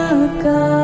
Maka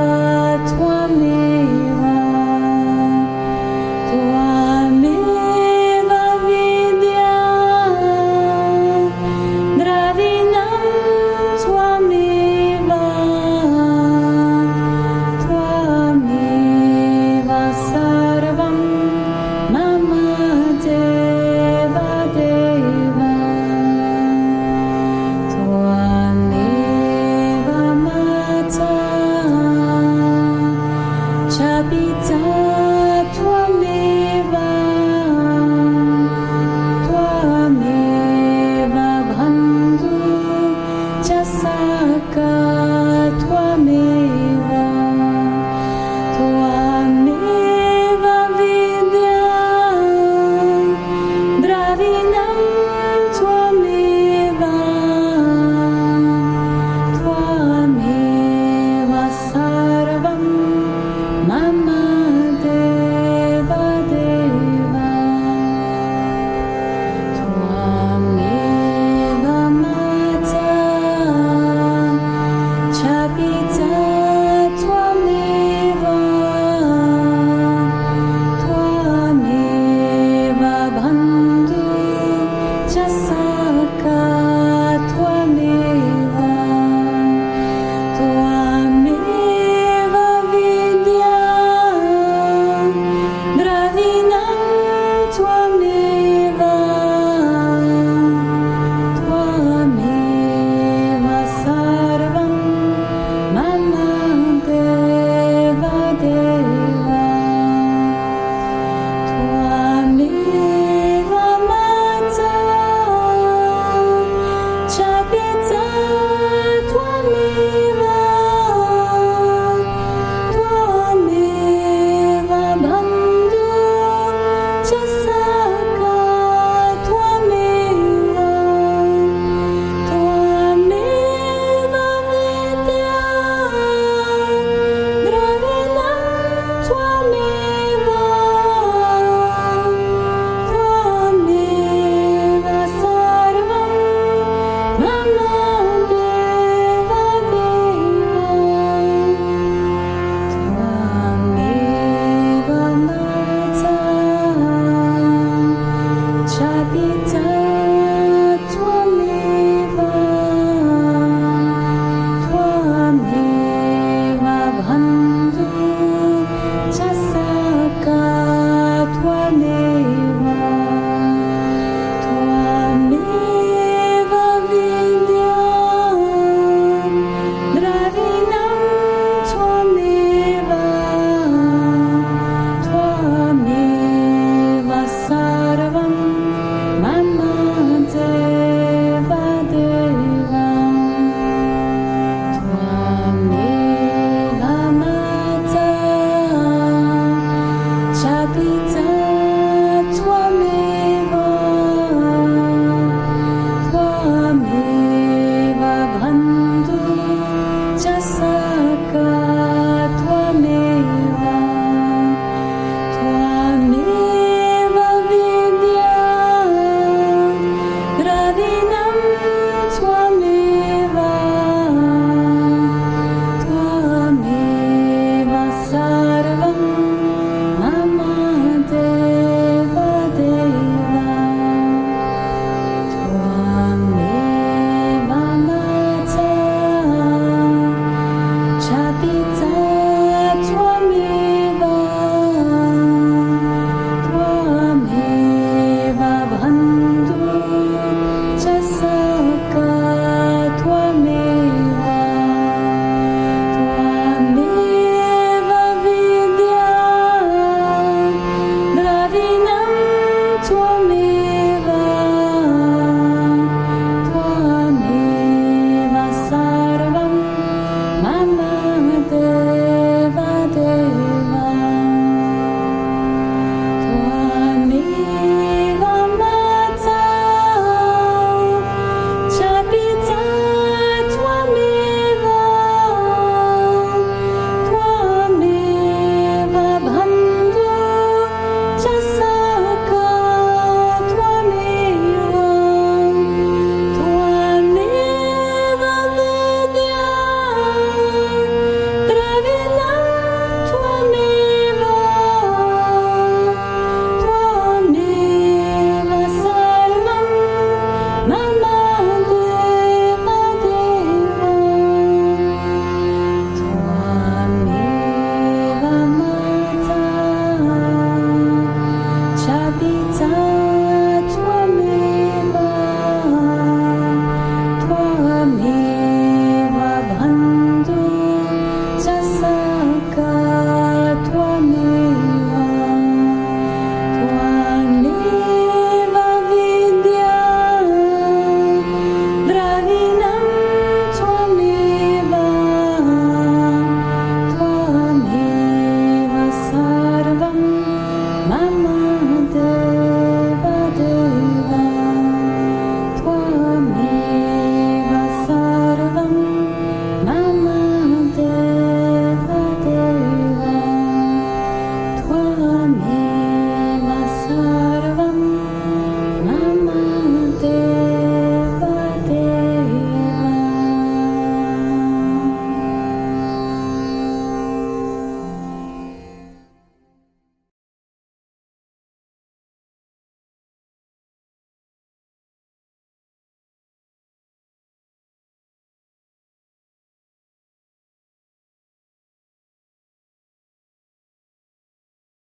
你在。